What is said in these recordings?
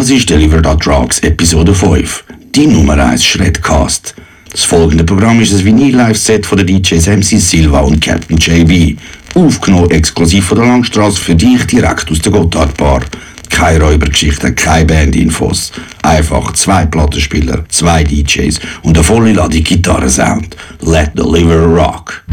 Das ist Delivered at Drugs Episode 5, die Nummer 1 Shredcast. Das folgende Programm ist ein Vinyl-Live-Set von den DJs MC Silva und Captain JB. Aufgenommen exklusiv von der Langstrasse für dich direkt aus der Gotthardbar. Keine Räubergeschichten, keine Bandinfos. Einfach zwei Plattenspieler, zwei DJs und eine volle Ladung Gitarrensound. Let the liver rock.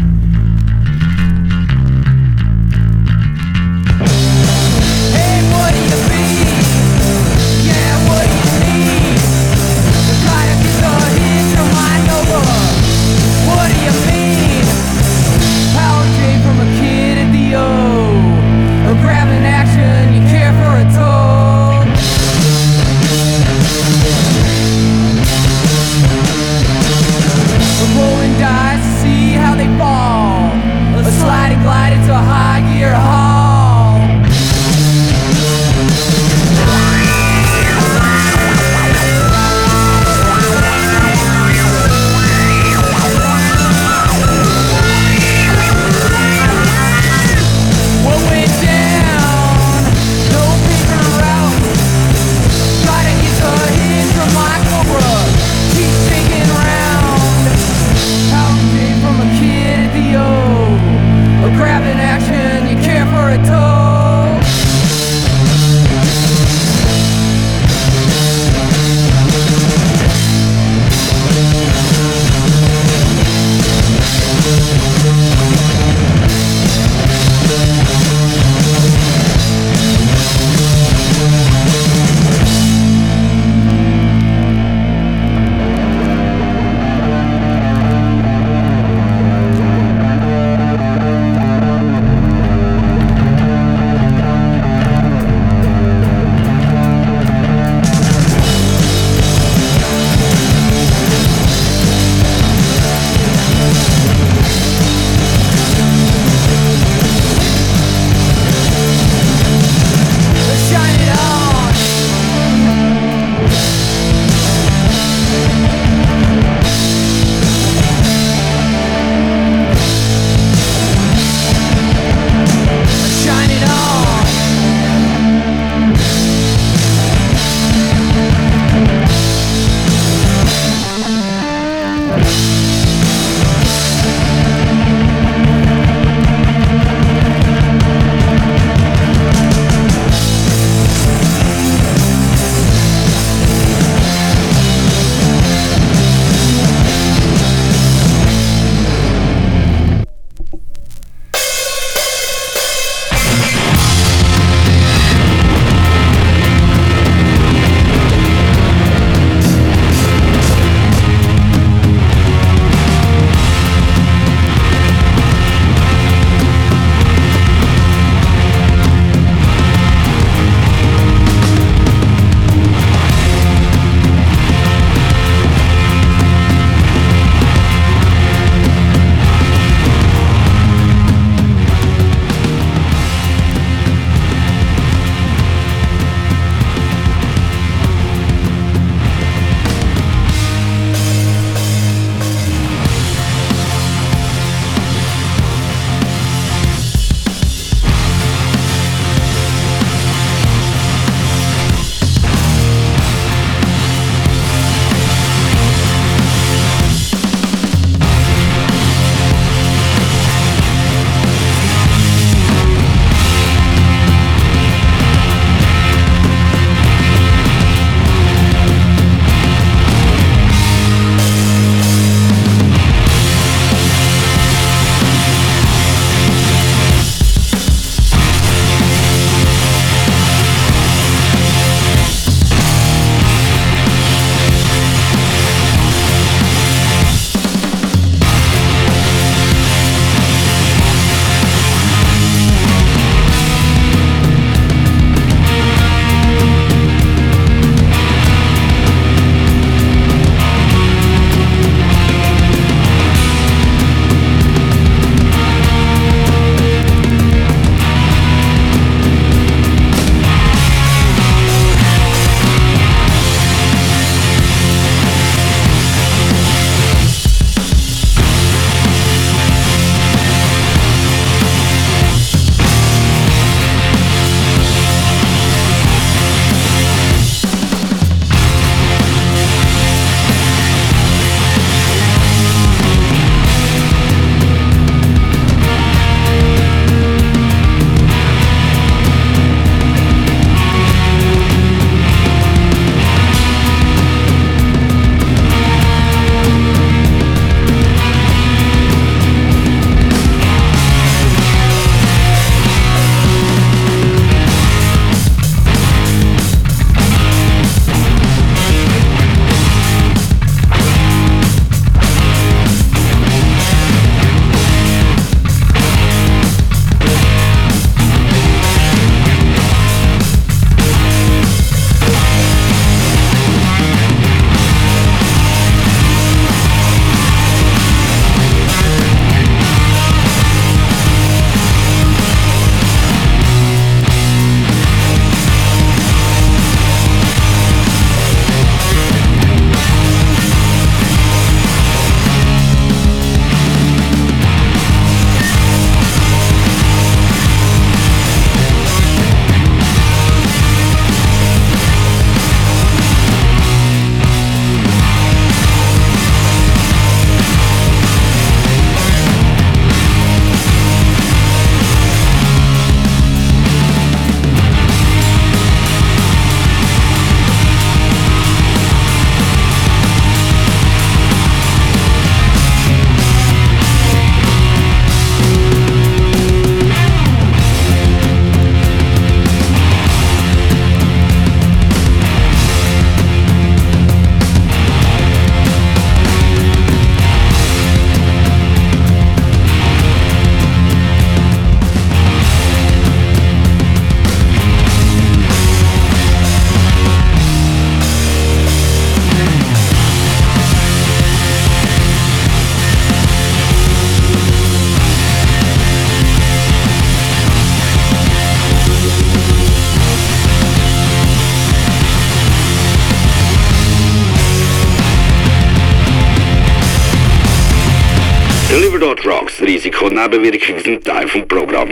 Dot Rocks, Risiko und Nebenwirkungen sind Teil vom Programm.